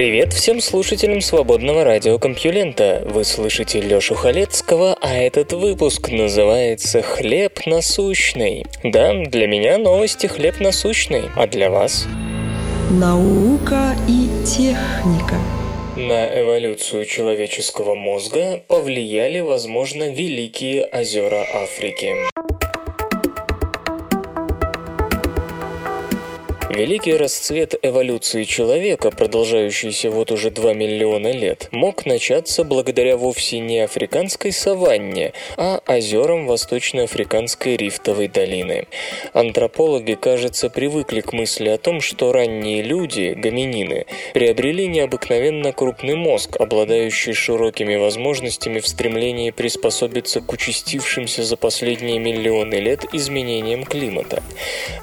Привет всем слушателям свободного радиокомпьюлента. Вы слышите Лёшу Халецкого, а этот выпуск называется «Хлеб насущный». Да, для меня новости «Хлеб насущный», а для вас? Наука и техника. На эволюцию человеческого мозга повлияли, возможно, великие озера Африки. Великий расцвет эволюции человека, продолжающийся вот уже 2 миллиона лет, мог начаться благодаря вовсе не африканской саванне, а озерам Восточноафриканской рифтовой долины. Антропологи, кажется, привыкли к мысли о том, что ранние люди, гоминины, приобрели необыкновенно крупный мозг, обладающий широкими возможностями в стремлении приспособиться к участившимся за последние миллионы лет изменениям климата.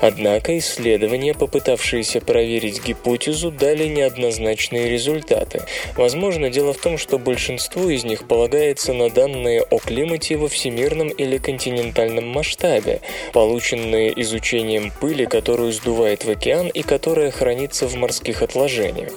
Однако исследования попытались пытавшиеся проверить гипотезу, дали неоднозначные результаты. Возможно, дело в том, что большинство из них полагается на данные о климате во всемирном или континентальном масштабе, полученные изучением пыли, которую сдувает в океан и которая хранится в морских отложениях.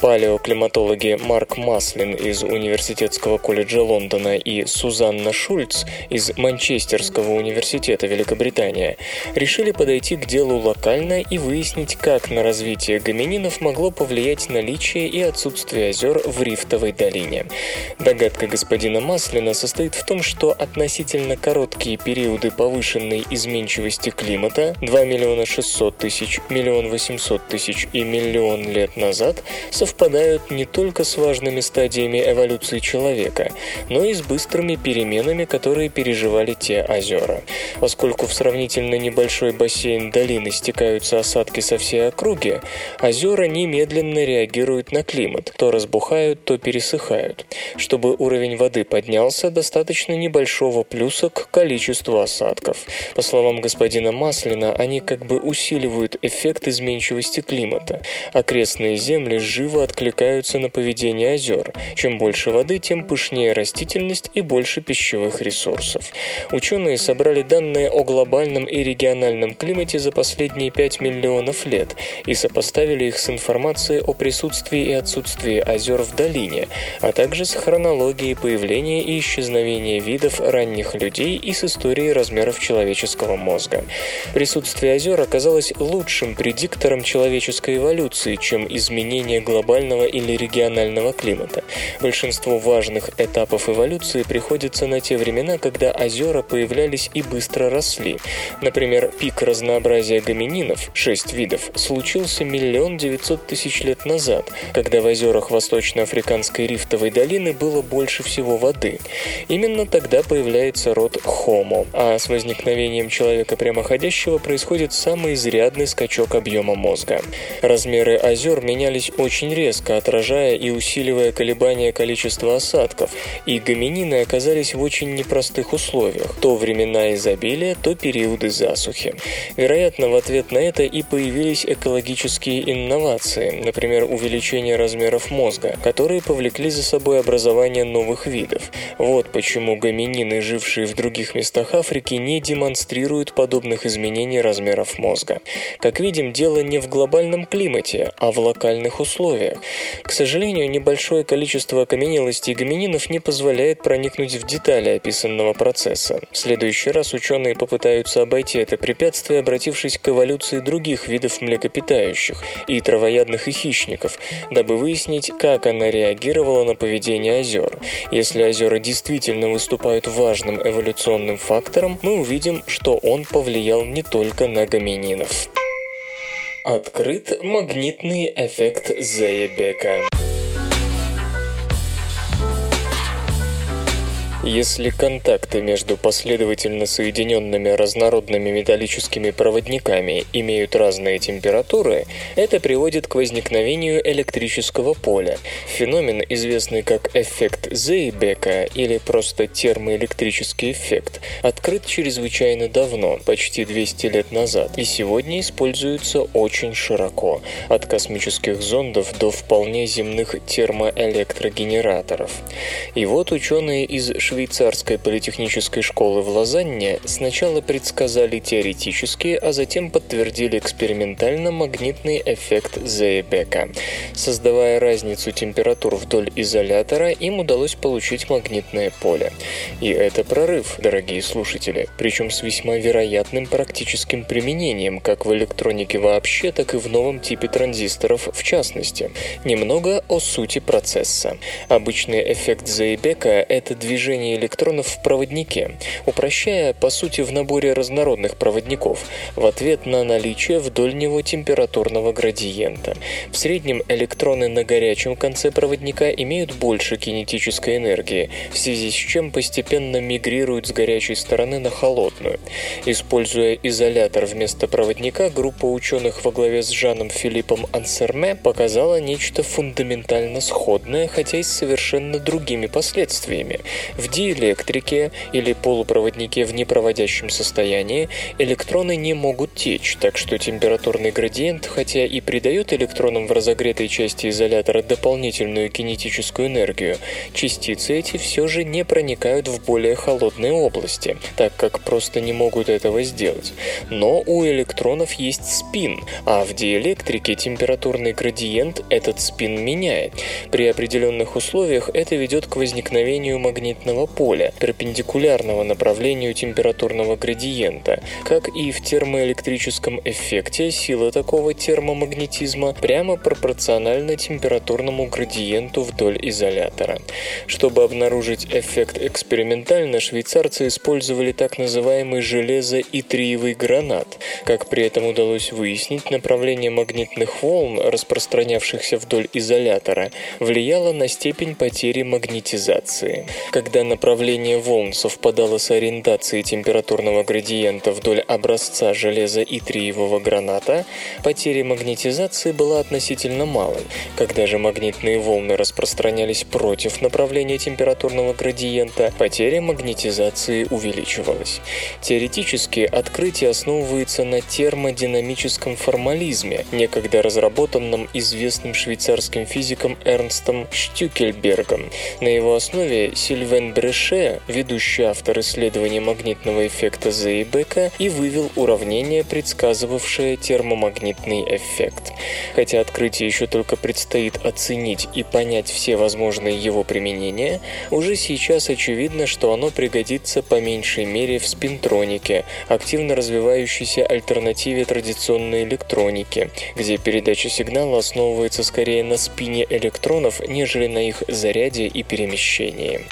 Палеоклиматологи Марк Маслин из Университетского колледжа Лондона и Сузанна Шульц из Манчестерского университета Великобритания решили подойти к делу локально и выяснить, как на развитие гомининов могло повлиять наличие и отсутствие озер в рифтовой долине. Догадка господина Маслина состоит в том, что относительно короткие периоды повышенной изменчивости климата 2 миллиона 600 тысяч, миллион 800 тысяч и миллион лет назад совпадают не только с важными стадиями эволюции человека, но и с быстрыми переменами, которые переживали те озера. Поскольку в сравнительно небольшой бассейн долины стекаются осадки со всей округи, озера немедленно реагируют на климат, то разбухают, то пересыхают. Чтобы уровень воды поднялся, достаточно небольшого плюса к количеству осадков. По словам господина Маслина, они как бы усиливают эффект изменчивости климата. Окрестные земли живо откликаются на поведение озер. Чем больше воды, тем пышнее растительность и больше пищевых ресурсов. Ученые собрали данные о глобальном и региональном климате за последние 5 миллионов лет и сопоставили их с информацией о присутствии и отсутствии озер в долине, а также с хронологией появления и исчезновения видов ранних людей и с историей размеров человеческого мозга. Присутствие озер оказалось лучшим предиктором человеческой эволюции, чем изменение глобального или регионального климата. Большинство важных этапов эволюции приходится на те времена, когда озера появлялись и быстро росли. Например, пик разнообразия гомининов, 6 видов, случился миллион девятьсот тысяч лет назад, когда в озерах Восточноафриканской рифтовой долины было больше всего воды. Именно тогда появляется род Homo, а с возникновением человека прямоходящего происходит самый изрядный скачок объема мозга. Размеры озер менялись очень резко, отражая и усиливая колебания количества осадков, и гоминины оказались в очень непростых условиях, то времена изобилия, то периоды засухи. Вероятно, в ответ на это и появились экологические инновации, например, увеличение размеров мозга, которые повлекли за собой образование новых видов. Вот почему гоминины, жившие в других местах Африки, не демонстрируют подобных изменений размеров мозга. Как видим, дело не в глобальном климате, а в локальных условиях. К сожалению, небольшое количество окаменелостей гомининов не позволяет проникнуть в детали описанного процесса. В следующий раз ученые попытаются обойти это препятствие, обратившись к эволюции других видов млекопитающих и травоядных и хищников, дабы выяснить, как она реагировала на поведение озер. Если озера действительно выступают важным эволюционным фактором, мы увидим, что он повлиял не только на гомининов. Открыт магнитный эффект Зейбека. Если контакты между последовательно соединенными разнородными металлическими проводниками имеют разные температуры, это приводит к возникновению электрического поля. Феномен, известный как эффект Зейбека или просто термоэлектрический эффект, открыт чрезвычайно давно, почти 200 лет назад, и сегодня используется очень широко, от космических зондов до вполне земных термоэлектрогенераторов. И вот ученые из швейцарской политехнической школы в Лозанне сначала предсказали теоретически, а затем подтвердили экспериментально магнитный эффект Зейбека. Создавая разницу температур вдоль изолятора, им удалось получить магнитное поле. И это прорыв, дорогие слушатели, причем с весьма вероятным практическим применением как в электронике вообще, так и в новом типе транзисторов в частности. Немного о сути процесса. Обычный эффект Зейбека – это движение электронов в проводнике, упрощая, по сути, в наборе разнородных проводников, в ответ на наличие вдоль него температурного градиента. В среднем электроны на горячем конце проводника имеют больше кинетической энергии, в связи с чем постепенно мигрируют с горячей стороны на холодную. Используя изолятор вместо проводника, группа ученых во главе с Жаном Филиппом Ансерме показала нечто фундаментально сходное, хотя и с совершенно другими последствиями. В диэлектрике или полупроводнике в непроводящем состоянии электроны не могут течь, так что температурный градиент, хотя и придает электронам в разогретой части изолятора дополнительную кинетическую энергию, частицы эти все же не проникают в более холодные области, так как просто не могут этого сделать. Но у электронов есть спин, а в диэлектрике температурный градиент этот спин меняет. При определенных условиях это ведет к возникновению магнитного поля, перпендикулярного направлению температурного градиента. Как и в термоэлектрическом эффекте, сила такого термомагнетизма прямо пропорциональна температурному градиенту вдоль изолятора. Чтобы обнаружить эффект экспериментально, швейцарцы использовали так называемый железо-итриевый гранат. Как при этом удалось выяснить, направление магнитных волн, распространявшихся вдоль изолятора, влияло на степень потери магнетизации. Когда направление волн совпадало с ориентацией температурного градиента вдоль образца железо-итриевого граната, потеря магнетизации была относительно малой. Когда же магнитные волны распространялись против направления температурного градиента, потеря магнетизации увеличивалась. Теоретически открытие основывается на термодинамическом формализме, некогда разработанном известным швейцарским физиком Эрнстом Штюкельбергом. На его основе Сильвен Бреше, ведущий автор исследования магнитного эффекта Зейбека, и вывел уравнение, предсказывавшее термомагнитный эффект. Хотя открытие еще только предстоит оценить и понять все возможные его применения, уже сейчас очевидно, что оно пригодится по меньшей мере в спинтронике, активно развивающейся альтернативе традиционной электроники, где передача сигнала основывается скорее на спине электронов, нежели на их заряде и перемещении.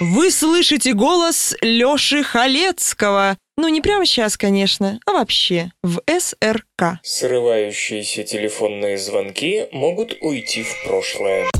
Вы слышите голос Лёши Халецкого. Ну, не прямо сейчас, конечно, а вообще, в СРК. Срывающиеся телефонные звонки могут уйти в прошлое.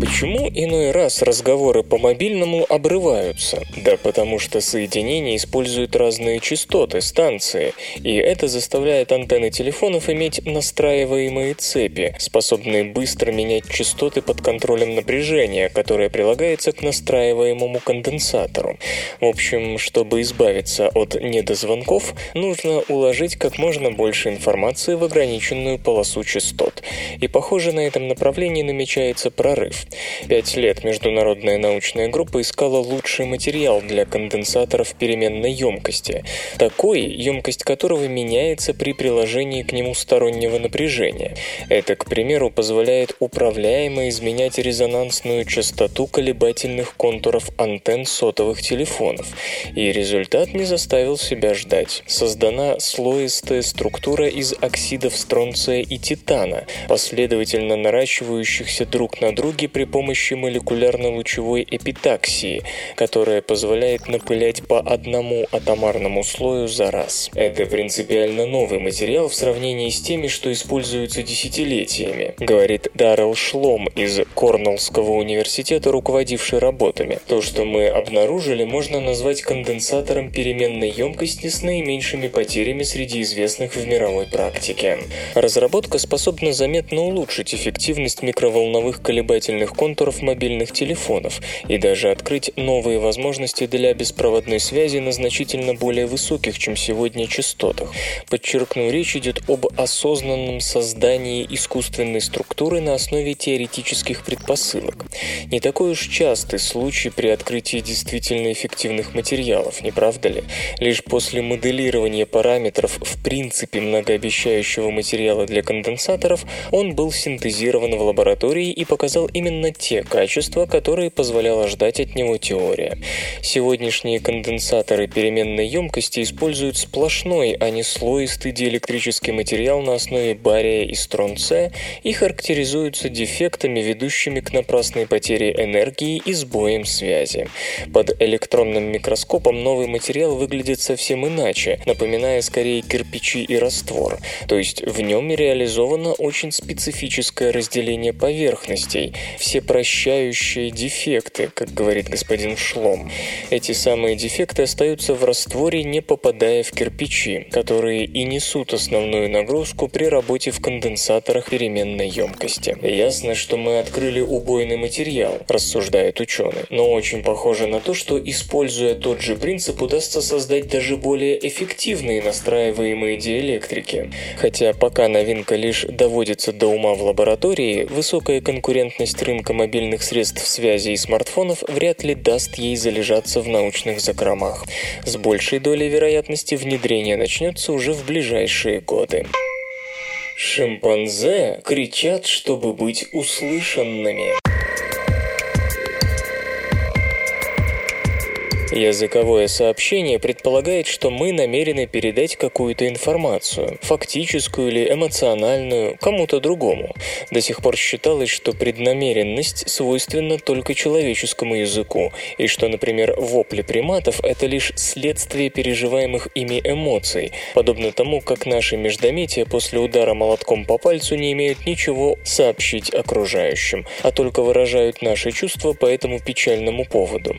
Почему иной раз разговоры по мобильному обрываются? Да потому что соединение используют разные частоты, станции, и это заставляет антенны телефонов иметь настраиваемые цепи, способные быстро менять частоты под контролем напряжения, которое прилагается к настраиваемому конденсатору. В общем, чтобы избавиться от недозвонков, нужно уложить как можно больше информации в ограниченную полосу частот. И похоже, на этом направлении намечается прорыв. Пять лет международная научная группа искала лучший материал для конденсаторов переменной емкости, такой, емкость которого меняется при приложении к нему стороннего напряжения. Это, к примеру, позволяет управляемо изменять резонансную частоту колебательных контуров антенн сотовых телефонов. И результат не заставил себя ждать. Создана слоистая структура из оксидов стронция и титана, последовательно наращивающихся друг на друге при помощи молекулярно-лучевой эпитаксии, которая позволяет напылять по одному атомарному слою за раз. Это принципиально новый материал в сравнении с теми, что используются десятилетиями, говорит Даррел Шлом из Корнеллского университета, руководивший работами. То, что мы обнаружили, можно назвать конденсатором переменной емкости с наименьшими потерями среди известных в мировой практике. Разработка способна заметно улучшить эффективность микроволновых колебательных контуров мобильных телефонов и даже открыть новые возможности для беспроводной связи на значительно более высоких, чем сегодня, частотах. Подчеркну, речь идет об осознанном создании искусственной структуры на основе теоретических предпосылок. Не такой уж частый случай при открытии действительно эффективных материалов, не правда ли? Лишь после моделирования параметров в принципе многообещающего материала для конденсаторов он был синтезирован в лаборатории и показал именно те качества, которые позволяла ждать от него теория. Сегодняшние конденсаторы переменной емкости используют сплошной, а не слоистый диэлектрический материал на основе бария и стронция и характеризуются дефектами, ведущими к напрасной потере энергии и сбоем связи. Под электронным микроскопом новый материал выглядит совсем иначе, напоминая скорее кирпичи и раствор, то есть в нем реализовано очень специфическое разделение поверхностей, все прощающие дефекты, как говорит господин Шлом. Эти самые дефекты остаются в растворе, не попадая в кирпичи, которые и несут основную нагрузку при работе в конденсаторах переменной емкости. Ясно, что мы открыли убойный материал, рассуждает ученый, но очень похоже на то, что используя тот же принцип удастся создать даже более эффективные настраиваемые диэлектрики. Хотя пока новинка лишь доводится до ума в лаборатории, высокая конкурентность рынка мобильных средств связи и смартфонов вряд ли даст ей залежаться в научных закромах. С большей долей вероятности внедрение начнется уже в ближайшие годы. Шимпанзе кричат, чтобы быть услышанными. Языковое сообщение предполагает, что мы намерены передать какую-то информацию, фактическую или эмоциональную, кому-то другому. До сих пор считалось, что преднамеренность свойственна только человеческому языку, и что, например, вопли приматов – это лишь следствие переживаемых ими эмоций, подобно тому, как наши междометия после удара молотком по пальцу не имеют ничего сообщить окружающим, а только выражают наши чувства по этому печальному поводу.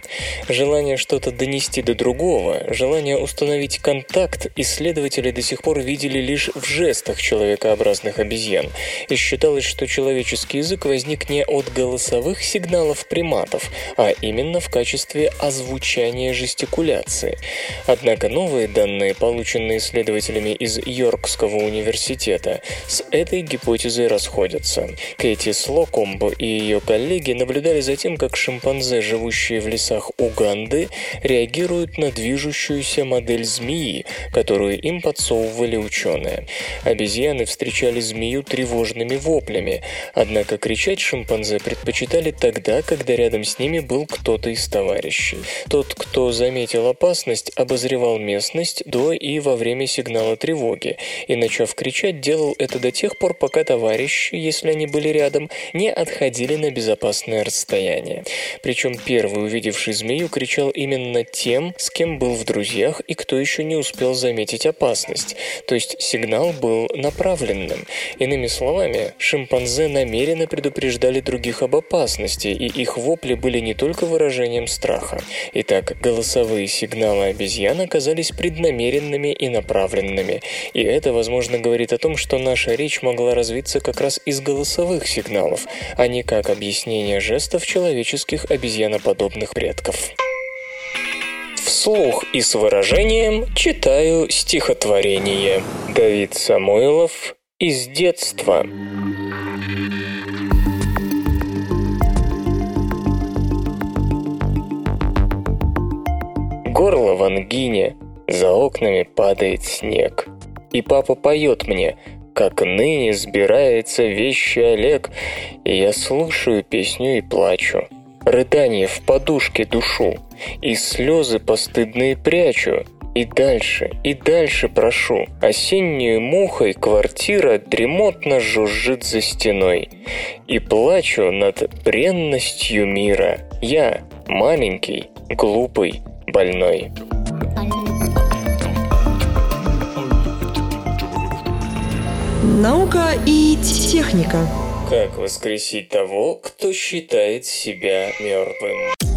Желание что что-то донести до другого, желание установить контакт исследователи до сих пор видели лишь в жестах человекообразных обезьян, и считалось, что человеческий язык возник не от голосовых сигналов приматов, а именно в качестве озвучания жестикуляции. Однако новые данные, полученные исследователями из Йоркского университета, с этой гипотезой расходятся. Кэти Слокомб и ее коллеги наблюдали за тем, как шимпанзе, живущие в лесах Уганды, реагируют на движущуюся модель змеи, которую им подсовывали ученые. Обезьяны встречали змею тревожными воплями, однако кричать шимпанзе предпочитали тогда, когда рядом с ними был кто-то из товарищей. Тот, кто заметил опасность, обозревал местность до и во время сигнала тревоги, и, начав кричать, делал это до тех пор, пока товарищи, если они были рядом, не отходили на безопасное расстояние. Причем первый, увидевший змею, кричал именно именно тем, с кем был в друзьях и кто еще не успел заметить опасность. То есть сигнал был направленным. Иными словами, шимпанзе намеренно предупреждали других об опасности, и их вопли были не только выражением страха. Итак, голосовые сигналы обезьян оказались преднамеренными и направленными. И это, возможно, говорит о том, что наша речь могла развиться как раз из голосовых сигналов, а не как объяснение жестов человеческих обезьяноподобных предков. Вслух и с выражением читаю стихотворение. Давид Самойлов из детства. Горло в ангине, за окнами падает снег. И папа поет мне, как ныне сбирается вещи Олег, и я слушаю песню и плачу. Рыдание в подушке душу, и слезы постыдные прячу. И дальше, и дальше прошу. Осеннюю мухой квартира дремотно жужжит за стеной. И плачу над бренностью мира. Я маленький, глупый, больной. Наука и техника. Как воскресить того, кто считает себя мертвым?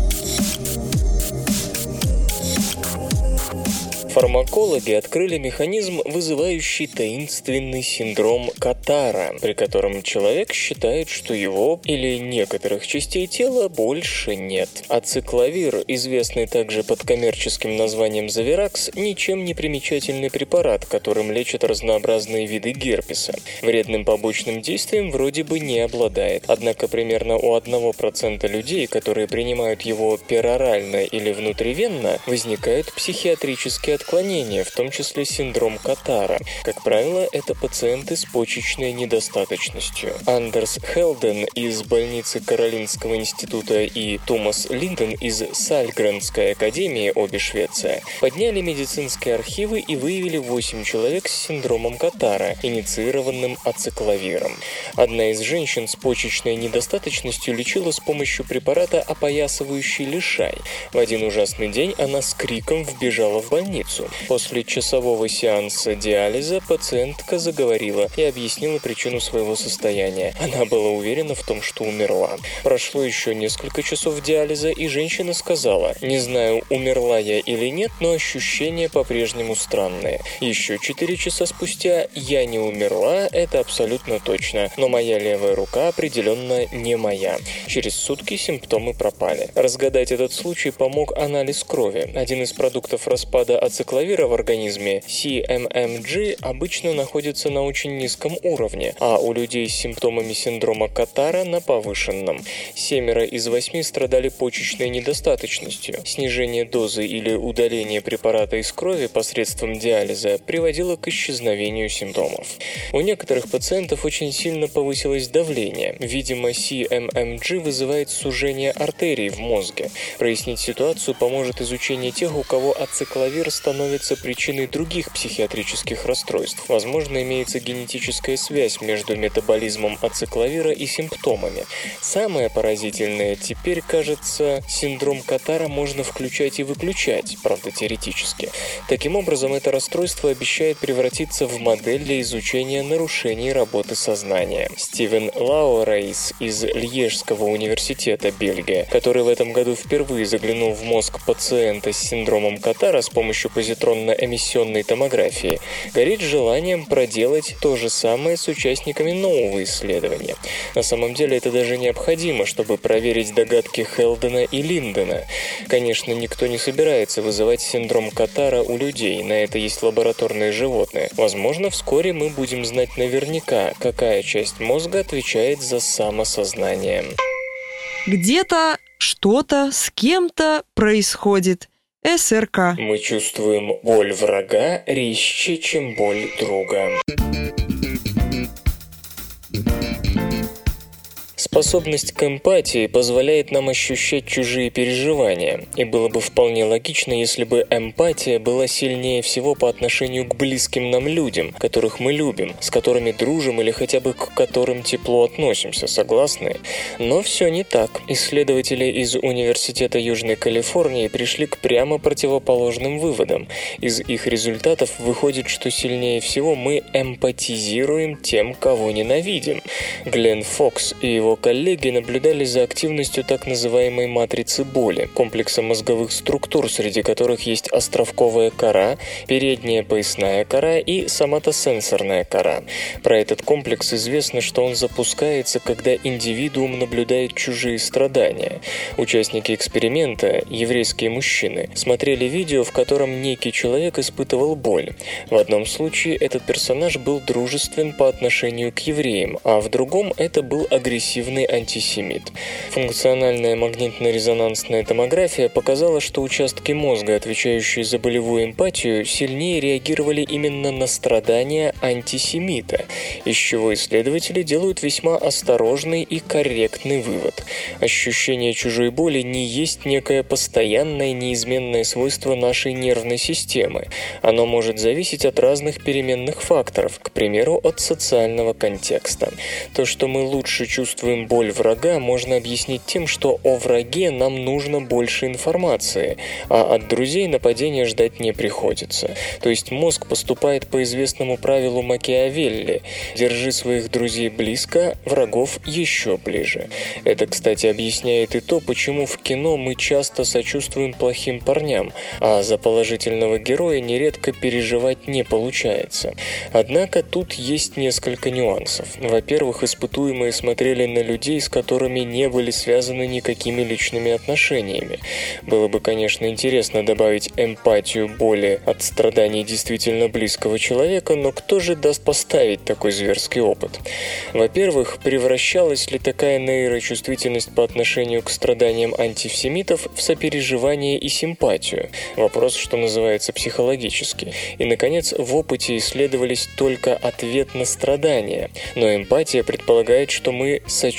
Фармакологи открыли механизм, вызывающий таинственный синдром Катара, при котором человек считает, что его или некоторых частей тела больше нет. Ацикловир, известный также под коммерческим названием Завиракс, ничем не примечательный препарат, которым лечат разнообразные виды герпеса. Вредным побочным действием вроде бы не обладает. Однако примерно у 1% людей, которые принимают его перорально или внутривенно, возникают психиатрические отклонения, в том числе синдром Катара. Как правило, это пациенты с почечной недостаточностью. Андерс Хелден из больницы Каролинского института и Томас Линден из Сальгренской академии, обе Швеция, подняли медицинские архивы и выявили 8 человек с синдромом Катара, инициированным ацикловиром. Одна из женщин с почечной недостаточностью лечила с помощью препарата опоясывающий лишай. В один ужасный день она с криком вбежала в больницу больницу. После часового сеанса диализа пациентка заговорила и объяснила причину своего состояния. Она была уверена в том, что умерла. Прошло еще несколько часов диализа, и женщина сказала, «Не знаю, умерла я или нет, но ощущения по-прежнему странные. Еще четыре часа спустя я не умерла, это абсолютно точно, но моя левая рука определенно не моя. Через сутки симптомы пропали. Разгадать этот случай помог анализ крови. Один из продуктов распада ацетилхолина цикловира в организме CMMG обычно находится на очень низком уровне, а у людей с симптомами синдрома Катара на повышенном. Семеро из восьми страдали почечной недостаточностью. Снижение дозы или удаление препарата из крови посредством диализа приводило к исчезновению симптомов. У некоторых пациентов очень сильно повысилось давление. Видимо, CMMG вызывает сужение артерий в мозге. Прояснить ситуацию поможет изучение тех, у кого ацикловир становится причиной других психиатрических расстройств. Возможно, имеется генетическая связь между метаболизмом ацикловира и симптомами. Самое поразительное теперь, кажется, синдром Катара можно включать и выключать, правда теоретически. Таким образом, это расстройство обещает превратиться в модель для изучения нарушений работы сознания. Стивен Лауэрейс из Льежского университета Бельгия, который в этом году впервые заглянул в мозг пациента с синдромом Катара с помощью позитронно-эмиссионной томографии, горит желанием проделать то же самое с участниками нового исследования. На самом деле это даже необходимо, чтобы проверить догадки Хелдена и Линдена. Конечно, никто не собирается вызывать синдром Катара у людей, на это есть лабораторные животные. Возможно, вскоре мы будем знать наверняка, какая часть мозга отвечает за самосознание. Где-то что-то с кем-то происходит – СРК. Мы чувствуем боль врага резче, чем боль друга. Способность к эмпатии позволяет нам ощущать чужие переживания, и было бы вполне логично, если бы эмпатия была сильнее всего по отношению к близким нам людям, которых мы любим, с которыми дружим или хотя бы к которым тепло относимся, согласны? Но все не так. Исследователи из Университета Южной Калифорнии пришли к прямо противоположным выводам. Из их результатов выходит, что сильнее всего мы эмпатизируем тем, кого ненавидим. Глен Фокс и его коллеги наблюдали за активностью так называемой матрицы боли, комплекса мозговых структур, среди которых есть островковая кора, передняя поясная кора и соматосенсорная кора. Про этот комплекс известно, что он запускается, когда индивидуум наблюдает чужие страдания. Участники эксперимента, еврейские мужчины, смотрели видео, в котором некий человек испытывал боль. В одном случае этот персонаж был дружествен по отношению к евреям, а в другом это был агрессивный явный антисемит. Функциональная магнитно-резонансная томография показала, что участки мозга, отвечающие за болевую эмпатию, сильнее реагировали именно на страдания антисемита, из чего исследователи делают весьма осторожный и корректный вывод. Ощущение чужой боли не есть некое постоянное неизменное свойство нашей нервной системы. Оно может зависеть от разных переменных факторов, к примеру, от социального контекста. То, что мы лучше чувствуем боль врага, можно объяснить тем, что о враге нам нужно больше информации, а от друзей нападения ждать не приходится. То есть мозг поступает по известному правилу Макиавелли «держи своих друзей близко, врагов еще ближе». Это, кстати, объясняет и то, почему в кино мы часто сочувствуем плохим парням, а за положительного героя нередко переживать не получается. Однако тут есть несколько нюансов. Во-первых, испытуемые смотрели на людей, с которыми не были связаны никакими личными отношениями. Было бы, конечно, интересно добавить эмпатию боли от страданий действительно близкого человека, но кто же даст поставить такой зверский опыт? Во-первых, превращалась ли такая нейрочувствительность по отношению к страданиям антисемитов в сопереживание и симпатию? Вопрос, что называется, психологический. И, наконец, в опыте исследовались только ответ на страдания. Но эмпатия предполагает, что мы сочувствуем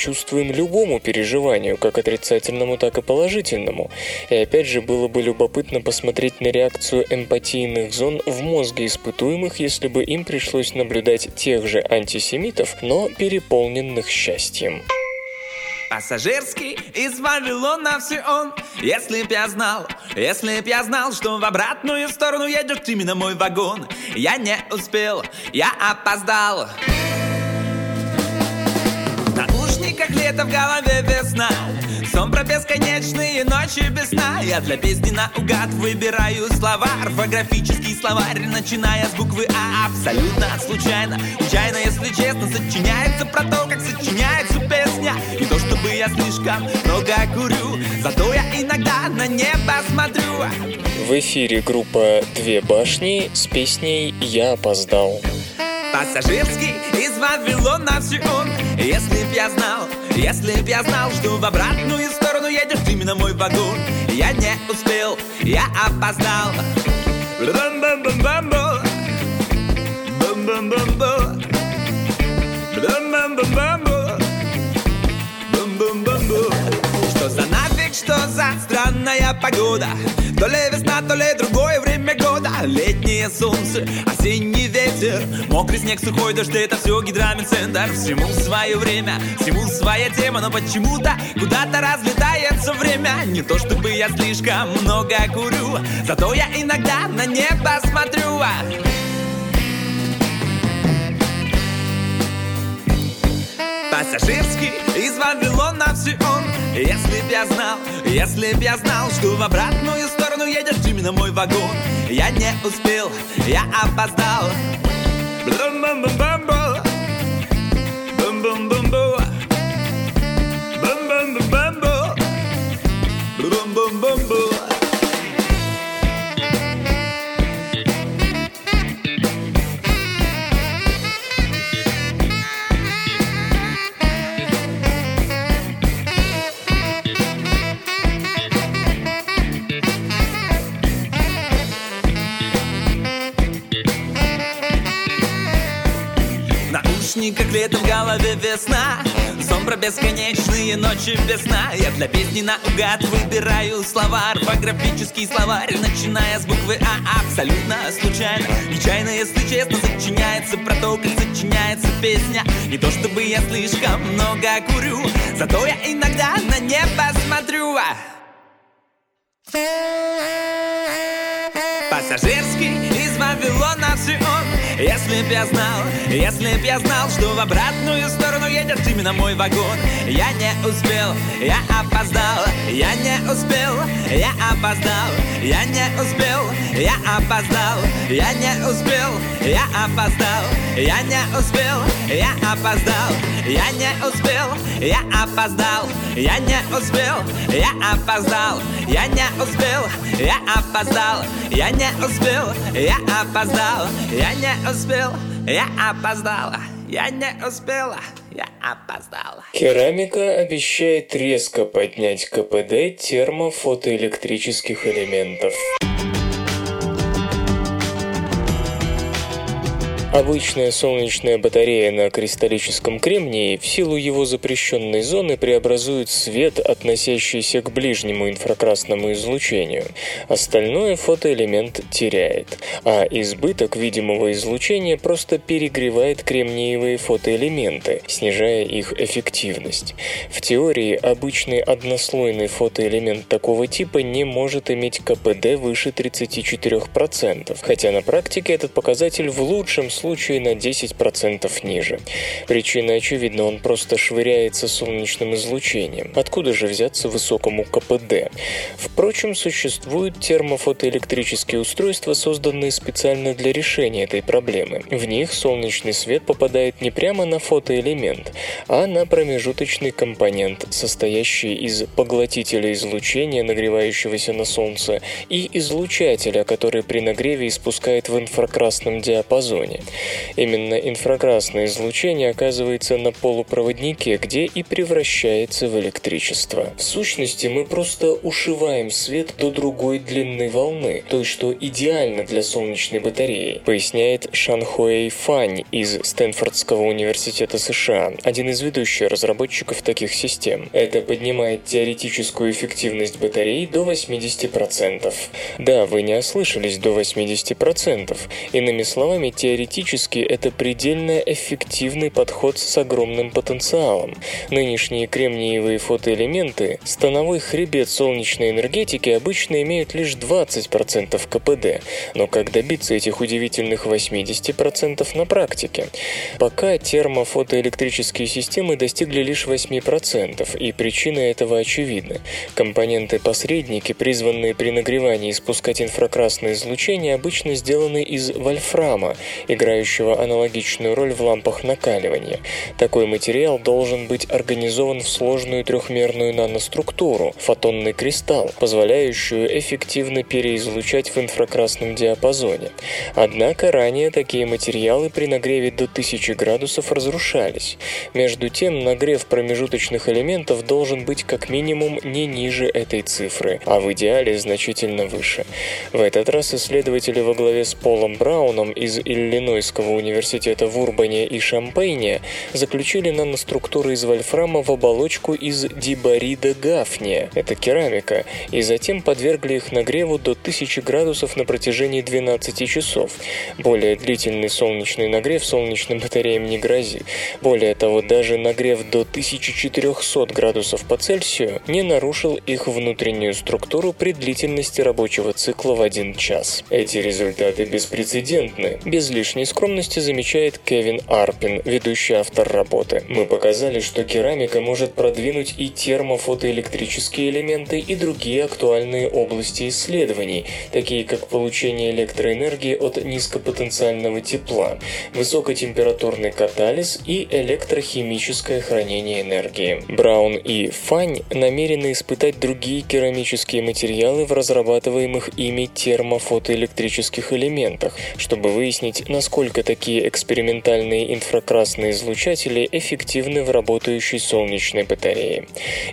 любому переживанию, как отрицательному, так и положительному. И опять же, было бы любопытно посмотреть на реакцию эмпатийных зон в мозге испытуемых, если бы им пришлось наблюдать тех же антисемитов, но переполненных счастьем. Пассажирский из Вавилона все он Если б я знал, если б я знал Что в обратную сторону едет именно мой вагон Я не успел, я опоздал наушниках лето в голове весна. Сон про бесконечные ночи без сна. Я для песни наугад выбираю слова. Орфографический словарь, начиная с буквы А. Абсолютно случайно, случайно, если честно Сочиняется про то, как сочиняется песня. Не то чтобы я слишком много курю Зато я иногда на небо смотрю. В эфире группа «Две башни» с песней «Я опоздал». Пассажирский из Вавилона все он Если б я знал, если б я знал Что в обратную сторону едет именно мой вагон. Я не успел, я опоздал. Что за нафиг, что за странная погода? То ли весна, то ли другое время Летнее солнце, осенний ветер. Мокрый снег, сухой дождь, это все гидромедцентр Всему свое время, всему своя тема Но почему-то куда-то разлетается время. Не то чтобы я слишком много курю Зато я иногда на небо смотрю Пассажирский из Вавилона все он Если б я знал, если б я знал Что в обратную сторону едет именно мой вагон Я не успел, я опоздал Бам-бам-бам-бам-бо. Бам-бам-бам-бо. Бам-бам-бам-бам-бо. Бам-бам-бам-бо. Наушниках летом в голове весна. Сон про бесконечные ночи без сна Я для песни наугад выбираю слова Орфографический словарь, начиная с буквы А Абсолютно случайно, нечаянно, если честно Сочиняется про то, как сочиняется песня. Не то чтобы я слишком много курю Зато я иногда на небо смотрю. Пассажирский из Вавилона все он Если б я знал, если б я знал Что в обратную сторону едет именно мой вагон. Я не успел, я опоздал Я не успел, я опоздал Я не успел, я опоздал Я не успел, я опоздал Я не успел, я опоздал Я не успел, я опоздал Я не успел, я опоздал Я не успел, я опоздал Я не успел, я опоздал Я не успел, я опоздал я не успела, я опоздала. Керамика обещает резко поднять КПД термофотоэлектрических элементов. Обычная солнечная батарея на кристаллическом кремнии в силу его запрещенной зоны преобразует свет, относящийся к ближнему инфракрасному излучению. Остальное фотоэлемент теряет, а избыток видимого излучения просто перегревает кремниевые фотоэлементы, снижая их эффективность. В теории обычный однослойный фотоэлемент такого типа не может иметь КПД выше 34%, хотя на практике этот показатель в лучшем случае случае на 10% ниже. Причина очевидна, он просто швыряется солнечным излучением. Откуда же взяться высокому КПД? Впрочем, существуют термофотоэлектрические устройства, созданные специально для решения этой проблемы. В них солнечный свет попадает не прямо на фотоэлемент, а на промежуточный компонент, состоящий из поглотителя излучения, нагревающегося на Солнце, и излучателя, который при нагреве испускает в инфракрасном диапазоне. Именно инфракрасное излучение оказывается на полупроводнике, где и превращается в электричество. В сущности, мы просто ушиваем свет до другой длины волны, той, что идеально для солнечной батареи, поясняет Шанхуэй Фань из Стэнфордского университета США, один из ведущих разработчиков таких систем. Это поднимает теоретическую эффективность батареи до 80%. Да, вы не ослышались до 80%. Иными словами, теоретически Теоретически это предельно эффективный подход с огромным потенциалом. Нынешние кремниевые фотоэлементы, становой хребет солнечной энергетики обычно имеют лишь 20% КПД, но как добиться этих удивительных 80% на практике? Пока термофотоэлектрические системы достигли лишь 8%, и причина этого очевидна. Компоненты-посредники, призванные при нагревании испускать инфракрасное излучение, обычно сделаны из вольфрама, играющего играющего аналогичную роль в лампах накаливания. Такой материал должен быть организован в сложную трехмерную наноструктуру – фотонный кристалл, позволяющую эффективно переизлучать в инфракрасном диапазоне. Однако ранее такие материалы при нагреве до 1000 градусов разрушались. Между тем, нагрев промежуточных элементов должен быть как минимум не ниже этой цифры, а в идеале значительно выше. В этот раз исследователи во главе с Полом Брауном из Иллинойс Иллинойского университета в Урбане и Шампейне заключили наноструктуры из вольфрама в оболочку из диборида гафния, это керамика, и затем подвергли их нагреву до 1000 градусов на протяжении 12 часов. Более длительный солнечный нагрев солнечным батареям не грозит. Более того, даже нагрев до 1400 градусов по Цельсию не нарушил их внутреннюю структуру при длительности рабочего цикла в 1 час. Эти результаты беспрецедентны, без лишней скромности замечает Кевин Арпин, ведущий автор работы. Мы показали, что керамика может продвинуть и термофотоэлектрические элементы, и другие актуальные области исследований, такие как получение электроэнергии от низкопотенциального тепла, высокотемпературный катализ и электрохимическое хранение энергии. Браун и Фань намерены испытать другие керамические материалы в разрабатываемых ими термофотоэлектрических элементах, чтобы выяснить, насколько насколько такие экспериментальные инфракрасные излучатели эффективны в работающей солнечной батарее.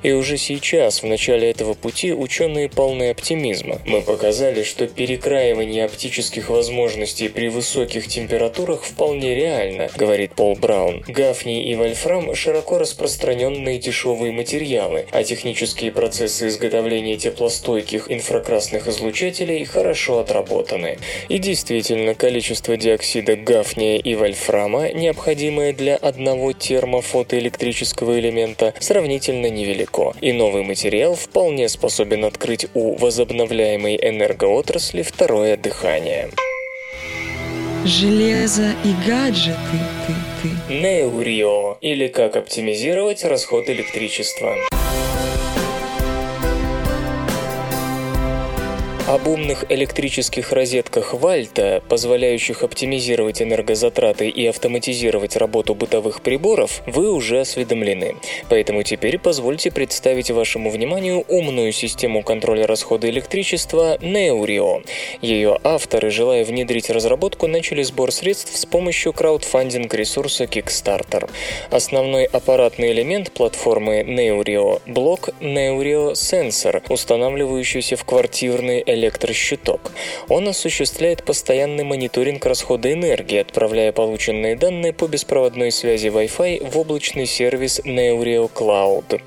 И уже сейчас, в начале этого пути, ученые полны оптимизма. Мы показали, что перекраивание оптических возможностей при высоких температурах вполне реально, говорит Пол Браун. Гафний и вольфрам – широко распространенные дешевые материалы, а технические процессы изготовления теплостойких инфракрасных излучателей хорошо отработаны. И действительно, количество диоксида гафния и вольфрама, необходимое для одного термофотоэлектрического элемента, сравнительно невелико, и новый материал вполне способен открыть у возобновляемой энергоотрасли второе дыхание. Железо и гаджеты, ты, ты. Неурио, или как оптимизировать расход электричества. Об умных электрических розетках Вальта, позволяющих оптимизировать энергозатраты и автоматизировать работу бытовых приборов, вы уже осведомлены. Поэтому теперь позвольте представить вашему вниманию умную систему контроля расхода электричества Neurio. Ее авторы, желая внедрить разработку, начали сбор средств с помощью краудфандинг-ресурса Kickstarter. Основной аппаратный элемент платформы Neurio – блок Neurio Sensor, устанавливающийся в квартирный электрощиток. Он осуществляет постоянный мониторинг расхода энергии, отправляя полученные данные по беспроводной связи Wi-Fi в облачный сервис Neurio Cloud.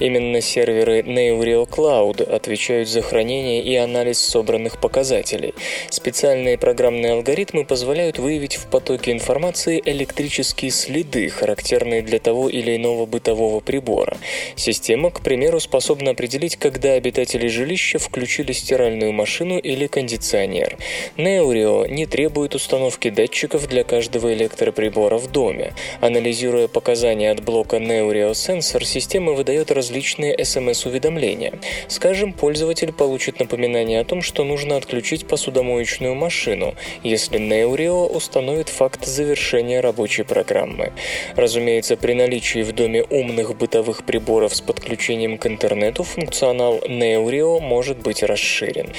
Именно серверы Neurio Cloud отвечают за хранение и анализ собранных показателей. Специальные программные алгоритмы позволяют выявить в потоке информации электрические следы, характерные для того или иного бытового прибора. Система, к примеру, способна определить, когда обитатели жилища включили стиральную машину или кондиционер. Neurio не требует установки датчиков для каждого электроприбора в доме. Анализируя показания от блока Neurio Sensor, система выдает различные SMS-уведомления. Скажем, пользователь получит напоминание о том, что нужно отключить посудомоечную машину, если Neurio установит факт завершения рабочей программы. Разумеется, при наличии в доме умных бытовых приборов с подключением к интернету функционал Neurio может быть расширен.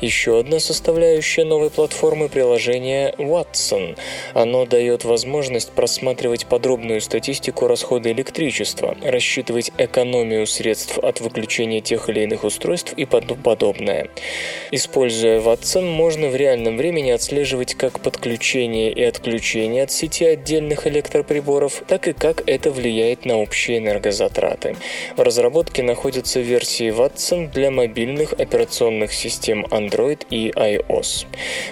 Еще одна составляющая новой платформы приложения Watson. Оно дает возможность просматривать подробную статистику расхода электричества, рассчитывать экономию средств от выключения тех или иных устройств и подобное. Используя Watson, можно в реальном времени отслеживать как подключение и отключение от сети отдельных электроприборов, так и как это влияет на общие энергозатраты. В разработке находятся версии Watson для мобильных операционных систем Android и iOS.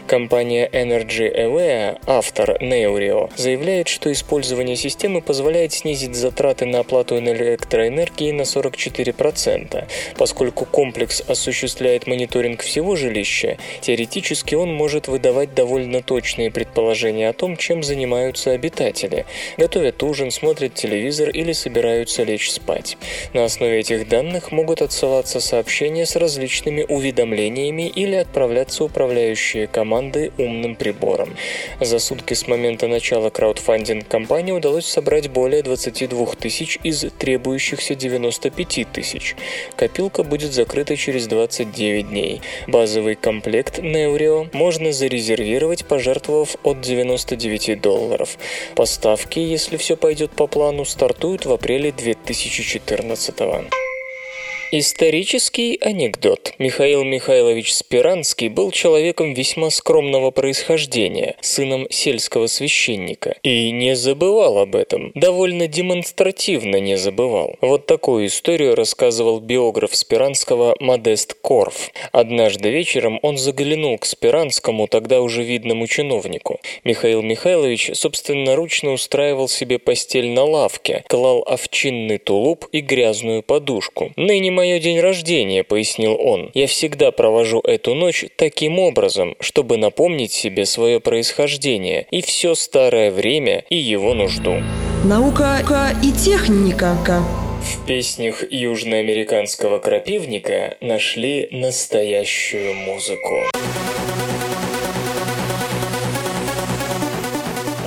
Компания Energy Aware, автор Neurio, заявляет, что использование системы позволяет снизить затраты на оплату электроэнергии на 44%. Поскольку комплекс осуществляет мониторинг всего жилища, теоретически он может выдавать довольно точные предположения о том, чем занимаются обитатели. Готовят ужин, смотрят телевизор или собираются лечь спать. На основе этих данных могут отсылаться сообщения с различными уведомлениями или отправляться управляющие команды умным прибором. За сутки с момента начала краудфандинг кампании удалось собрать более 22 тысяч из требующихся 95 тысяч. Копилка будет закрыта через 29 дней. Базовый комплект Neurio можно зарезервировать, пожертвовав от 99 долларов. Поставки, если все пойдет по плану, стартуют в апреле 2014 года. Исторический анекдот. Михаил Михайлович Спиранский был человеком весьма скромного происхождения, сыном сельского священника. И не забывал об этом. Довольно демонстративно не забывал. Вот такую историю рассказывал биограф Спиранского Модест Корф. Однажды вечером он заглянул к Спиранскому, тогда уже видному чиновнику. Михаил Михайлович собственноручно устраивал себе постель на лавке, клал овчинный тулуп и грязную подушку. Ныне мое день рождения», — пояснил он. «Я всегда провожу эту ночь таким образом, чтобы напомнить себе свое происхождение и все старое время и его нужду». Наука и техника. В песнях южноамериканского крапивника нашли настоящую музыку.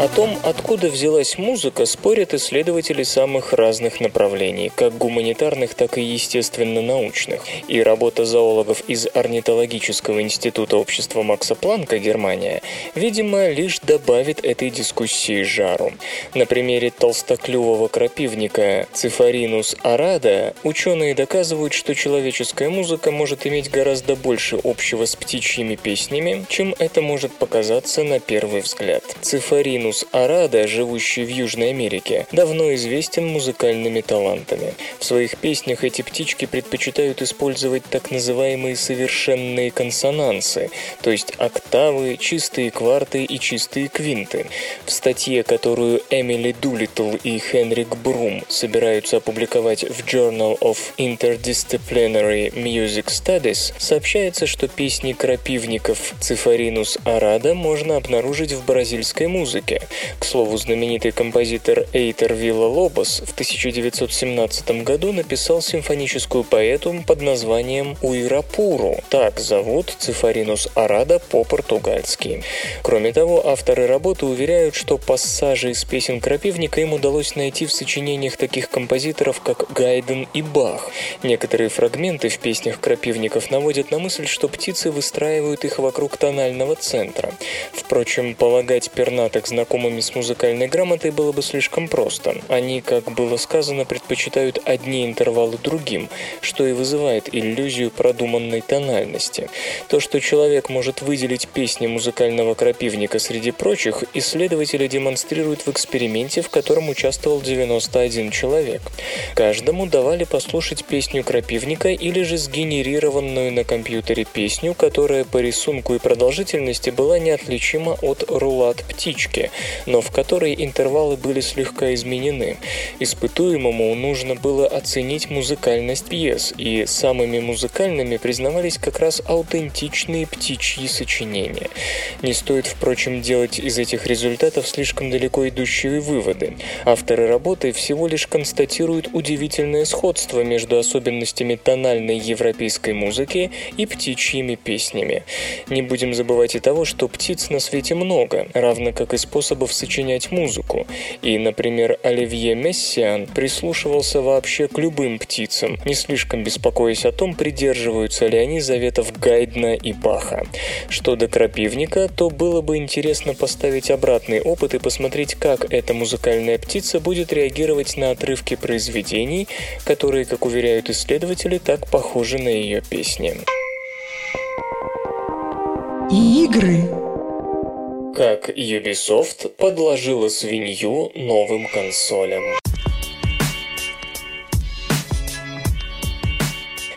О том, откуда взялась музыка, спорят исследователи самых разных направлений, как гуманитарных, так и естественно-научных. И работа зоологов из Орнитологического института общества Макса Планка, Германия, видимо, лишь добавит этой дискуссии жару. На примере толстоклювого крапивника Цифаринус арада ученые доказывают, что человеческая музыка может иметь гораздо больше общего с птичьими песнями, чем это может показаться на первый взгляд. Цифаринус Минус Арада, живущий в Южной Америке, давно известен музыкальными талантами. В своих песнях эти птички предпочитают использовать так называемые совершенные консонансы, то есть октавы, чистые кварты и чистые квинты. В статье, которую Эмили Дулитл и Хенрик Брум собираются опубликовать в Journal of Interdisciplinary Music Studies, сообщается, что песни крапивников Цифаринус Арада можно обнаружить в бразильской музыке. К слову, знаменитый композитор Эйтер Вилла Лобос в 1917 году написал симфоническую поэту под названием «Уирапуру». Так зовут Цифаринус Арада по-португальски. Кроме того, авторы работы уверяют, что пассажи из песен Крапивника им удалось найти в сочинениях таких композиторов, как Гайден и Бах. Некоторые фрагменты в песнях крапивников наводят на мысль, что птицы выстраивают их вокруг тонального центра. Впрочем, полагать пернатых знакомыми с музыкальной грамотой было бы слишком просто. Они, как было сказано, предпочитают одни интервалы другим, что и вызывает иллюзию продуманной тональности. То, что человек может выделить песни музыкального крапивника среди прочих, исследователи демонстрируют в эксперименте, в котором участвовал 91 человек. Каждому давали послушать песню крапивника или же сгенерированную на компьютере песню, которая по рисунку и продолжительности была неотличима от рулат птички, но в которой интервалы были слегка изменены. Испытуемому нужно было оценить музыкальность пьес, и самыми музыкальными признавались как раз аутентичные птичьи сочинения. Не стоит, впрочем, делать из этих результатов слишком далеко идущие выводы. Авторы работы всего лишь констатируют удивительное сходство между особенностями тональной европейской музыки и птичьими песнями. Не будем забывать и того, что птиц на свете много, равно как и способов сочинять музыку. И, например, Оливье Мессиан прислушивался вообще к любым птицам, не слишком беспокоясь о том, придерживаются ли они заветов Гайдна и Баха. Что до крапивника, то было бы интересно поставить обратный опыт и посмотреть, как эта музыкальная птица будет реагировать на отрывки произведений, которые, как уверяют исследователи, так похожи на ее песни. Игры. Как Ubisoft подложила свинью новым консолям.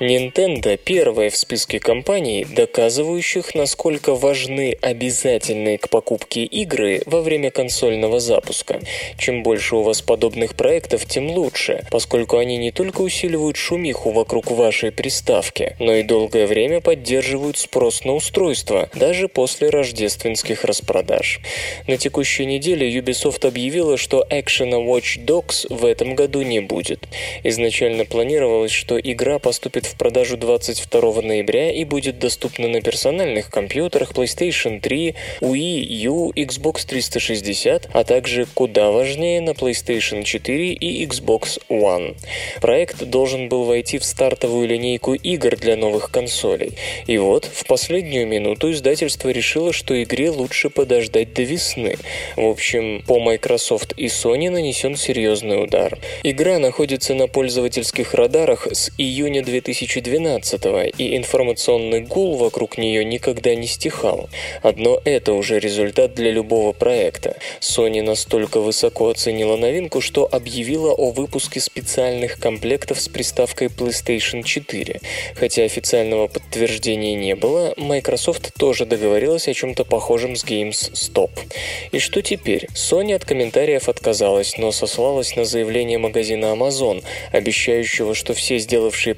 Nintendo первая в списке компаний, доказывающих, насколько важны обязательные к покупке игры во время консольного запуска. Чем больше у вас подобных проектов, тем лучше, поскольку они не только усиливают шумиху вокруг вашей приставки, но и долгое время поддерживают спрос на устройство, даже после рождественских распродаж. На текущей неделе Ubisoft объявила, что экшена Watch Dogs в этом году не будет. Изначально планировалось, что игра поступит в продажу 22 ноября и будет доступна на персональных компьютерах PlayStation 3, Wii U, Xbox 360, а также, куда важнее, на PlayStation 4 и Xbox One. Проект должен был войти в стартовую линейку игр для новых консолей. И вот, в последнюю минуту издательство решило, что игре лучше подождать до весны. В общем, по Microsoft и Sony нанесен серьезный удар. Игра находится на пользовательских радарах с июня 2012 и информационный гул вокруг нее никогда не стихал. Одно это уже результат для любого проекта. Sony настолько высоко оценила новинку, что объявила о выпуске специальных комплектов с приставкой PlayStation 4. Хотя официального подтверждения не было, Microsoft тоже договорилась о чем-то похожем с GameStop. И что теперь? Sony от комментариев отказалась, но сослалась на заявление магазина Amazon, обещающего, что все сделавшие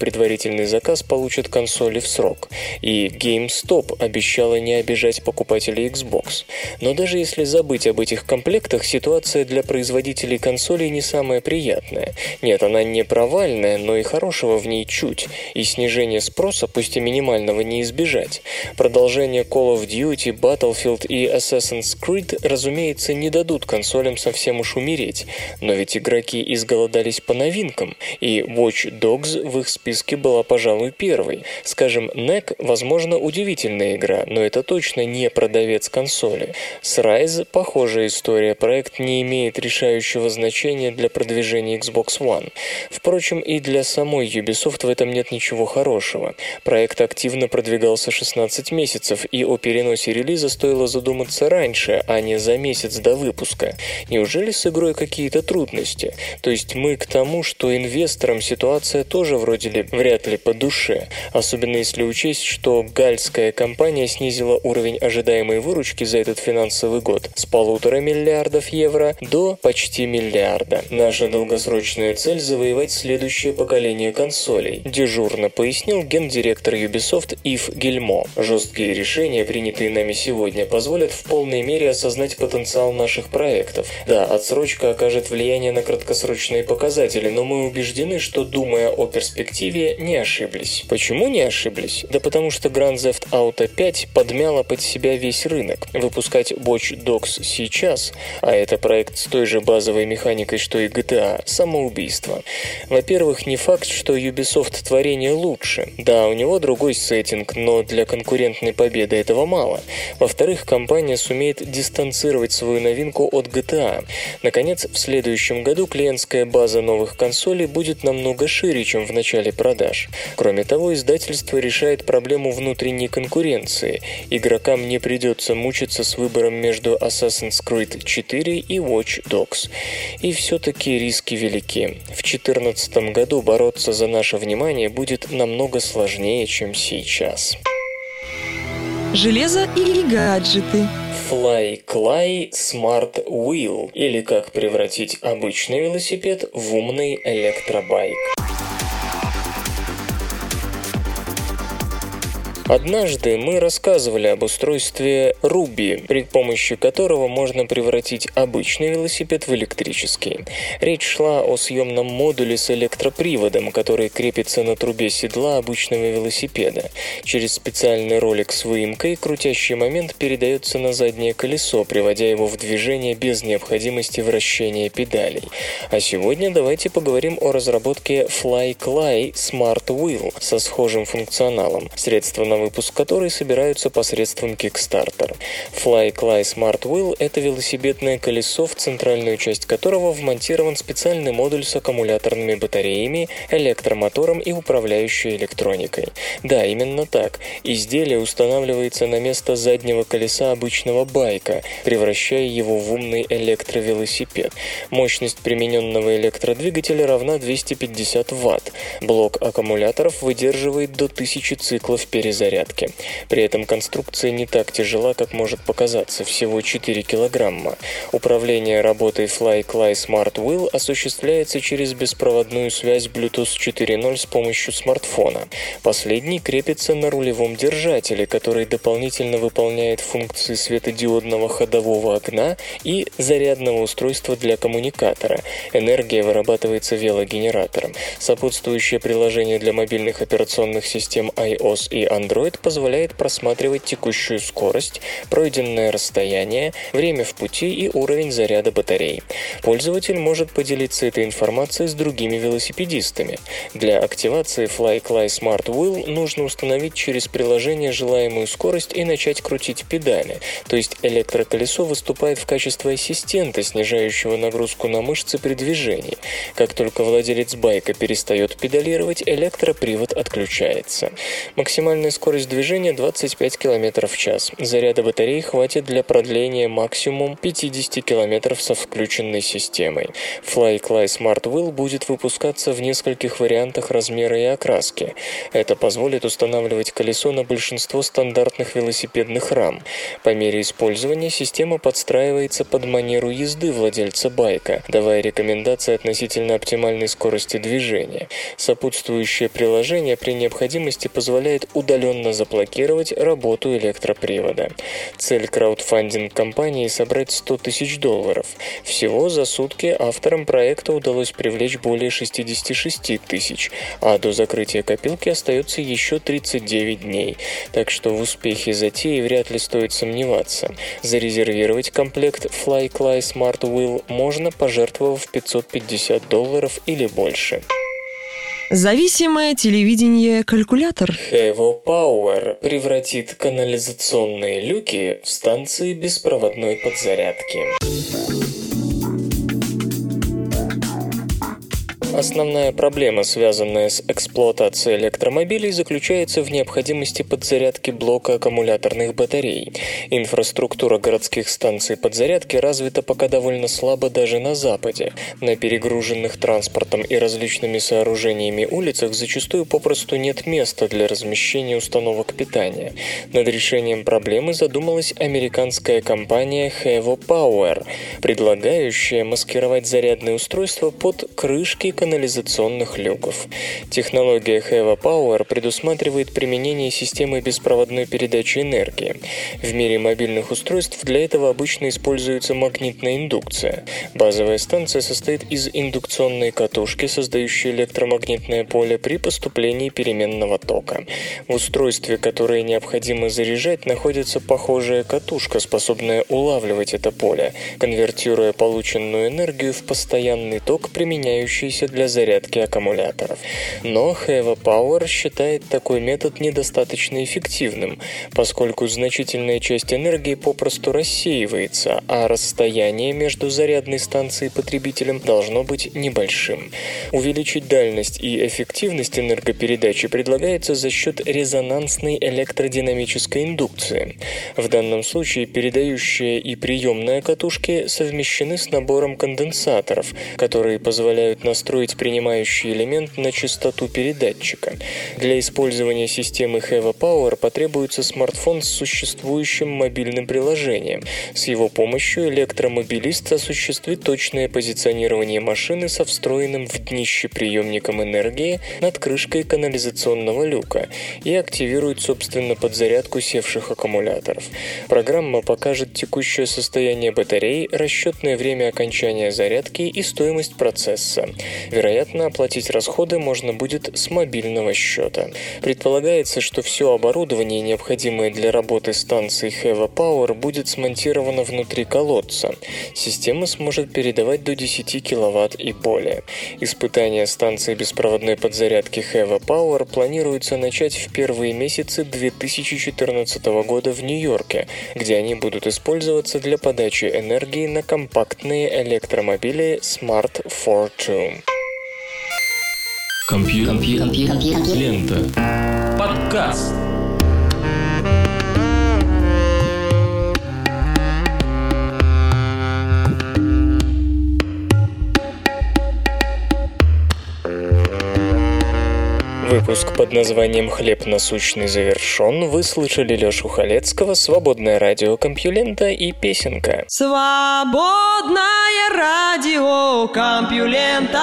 предварительный заказ получат консоли в срок. И GameStop обещала не обижать покупателей Xbox. Но даже если забыть об этих комплектах, ситуация для производителей консолей не самая приятная. Нет, она не провальная, но и хорошего в ней чуть. И снижение спроса, пусть и минимального, не избежать. Продолжение Call of Duty, Battlefield и Assassin's Creed, разумеется, не дадут консолям совсем уж умереть. Но ведь игроки изголодались по новинкам, и Watch Dogs в их списке была, пожалуй, первой. Скажем, NEC, возможно, удивительная игра, но это точно не продавец консоли. С Rise похожая история, проект не имеет решающего значения для продвижения Xbox One. Впрочем, и для самой Ubisoft в этом нет ничего хорошего. Проект активно продвигался 16 месяцев, и о переносе релиза стоило задуматься раньше, а не за месяц до выпуска. Неужели с игрой какие-то трудности? То есть мы к тому, что инвесторам ситуация тоже вроде ли вряд вряд ли по душе, особенно если учесть, что гальская компания снизила уровень ожидаемой выручки за этот финансовый год с полутора миллиардов евро до почти миллиарда. Наша долгосрочная цель – завоевать следующее поколение консолей, дежурно пояснил гендиректор Ubisoft Ив Гельмо. Жесткие решения, принятые нами сегодня, позволят в полной мере осознать потенциал наших проектов. Да, отсрочка окажет влияние на краткосрочные показатели, но мы убеждены, что, думая о перспективе, не ошиблись. Почему не ошиблись? Да потому что Grand Theft Auto 5 подмяла под себя весь рынок. Выпускать Watch Dogs сейчас, а это проект с той же базовой механикой, что и GTA, самоубийство. Во-первых, не факт, что Ubisoft творение лучше. Да, у него другой сеттинг, но для конкурентной победы этого мало. Во-вторых, компания сумеет дистанцировать свою новинку от GTA. Наконец, в следующем году клиентская база новых консолей будет намного шире, чем в начале продаж. Кроме того, издательство решает проблему внутренней конкуренции. Игрокам не придется мучиться с выбором между Assassin's Creed 4 и Watch Dogs. И все-таки риски велики. В 2014 году бороться за наше внимание будет намного сложнее, чем сейчас. Железо или гаджеты? Fly Clay Smart Wheel или как превратить обычный велосипед в умный электробайк. Однажды мы рассказывали об устройстве Ruby, при помощи которого можно превратить обычный велосипед в электрический. Речь шла о съемном модуле с электроприводом, который крепится на трубе седла обычного велосипеда. Через специальный ролик с выемкой крутящий момент передается на заднее колесо, приводя его в движение без необходимости вращения педалей. А сегодня давайте поговорим о разработке FlyCly Smart Wheel со схожим функционалом. Средство на выпуск которой собираются посредством Kickstarter. FlyCly Smart Wheel – это велосипедное колесо, в центральную часть которого вмонтирован специальный модуль с аккумуляторными батареями, электромотором и управляющей электроникой. Да, именно так. Изделие устанавливается на место заднего колеса обычного байка, превращая его в умный электровелосипед. Мощность примененного электродвигателя равна 250 Вт. Блок аккумуляторов выдерживает до 1000 циклов перезарядки зарядки. При этом конструкция не так тяжела, как может показаться, всего 4 килограмма. Управление работой FlyCly Smart Wheel осуществляется через беспроводную связь Bluetooth 4.0 с помощью смартфона. Последний крепится на рулевом держателе, который дополнительно выполняет функции светодиодного ходового окна и зарядного устройства для коммуникатора. Энергия вырабатывается велогенератором. Сопутствующее приложение для мобильных операционных систем iOS и Android Android позволяет просматривать текущую скорость, пройденное расстояние, время в пути и уровень заряда батарей. Пользователь может поделиться этой информацией с другими велосипедистами. Для активации FlyCly Smart Wheel нужно установить через приложение желаемую скорость и начать крутить педали, то есть электроколесо выступает в качестве ассистента, снижающего нагрузку на мышцы при движении. Как только владелец байка перестает педалировать, электропривод отключается. Максимальная скорость Скорость движения 25 км в час. Заряда батареи хватит для продления максимум 50 км со включенной системой. FlyCly Smart Wheel будет выпускаться в нескольких вариантах размера и окраски. Это позволит устанавливать колесо на большинство стандартных велосипедных рам. По мере использования система подстраивается под манеру езды владельца байка, давая рекомендации относительно оптимальной скорости движения. Сопутствующее приложение при необходимости позволяет удаленно незаконно заблокировать работу электропривода. Цель краудфандинг компании – собрать 100 тысяч долларов. Всего за сутки авторам проекта удалось привлечь более 66 тысяч, а до закрытия копилки остается еще 39 дней. Так что в успехе затеи вряд ли стоит сомневаться. Зарезервировать комплект FlyCly Smart Wheel можно, пожертвовав 550 долларов или больше. Зависимое телевидение калькулятор. Evo Power превратит канализационные люки в станции беспроводной подзарядки. Основная проблема, связанная с эксплуатацией электромобилей, заключается в необходимости подзарядки блока аккумуляторных батарей. Инфраструктура городских станций подзарядки развита пока довольно слабо даже на Западе. На перегруженных транспортом и различными сооружениями улицах зачастую попросту нет места для размещения установок питания. Над решением проблемы задумалась американская компания Hevo Power, предлагающая маскировать зарядные устройства под крышки канализационных люков. Технология Hevo Power предусматривает применение системы беспроводной передачи энергии. В мире мобильных устройств для этого обычно используется магнитная индукция. Базовая станция состоит из индукционной катушки, создающей электромагнитное поле при поступлении переменного тока. В устройстве, которое необходимо заряжать, находится похожая катушка, способная улавливать это поле, конвертируя полученную энергию в постоянный ток, применяющийся для зарядки аккумуляторов. Но Heva Power считает такой метод недостаточно эффективным, поскольку значительная часть энергии попросту рассеивается, а расстояние между зарядной станцией и потребителем должно быть небольшим. Увеличить дальность и эффективность энергопередачи предлагается за счет резонансной электродинамической индукции. В данном случае передающая и приемная катушки совмещены с набором конденсаторов, которые позволяют настроить принимающий элемент на частоту передатчика. Для использования системы Heva Power потребуется смартфон с существующим мобильным приложением. С его помощью электромобилист осуществит точное позиционирование машины со встроенным в днище приемником энергии над крышкой канализационного люка и активирует, собственно, подзарядку севших аккумуляторов. Программа покажет текущее состояние батареи, расчетное время окончания зарядки и стоимость процесса. Вероятно, оплатить расходы можно будет с мобильного счета. Предполагается, что все оборудование, необходимое для работы станции Heva Power, будет смонтировано внутри колодца. Система сможет передавать до 10 кВт и более. Испытания станции беспроводной подзарядки Heva Power планируется начать в первые месяцы 2014 года в Нью-Йорке, где они будут использоваться для подачи энергии на компактные электромобили Smart Fortune. Компьютер. Лента. Подкаст. Выпуск под названием «Хлеб насущный» завершен. Вы слышали Лёшу Халецкого, «Свободное радио Компьюлента» и песенка. Свободное радио Компьюлента.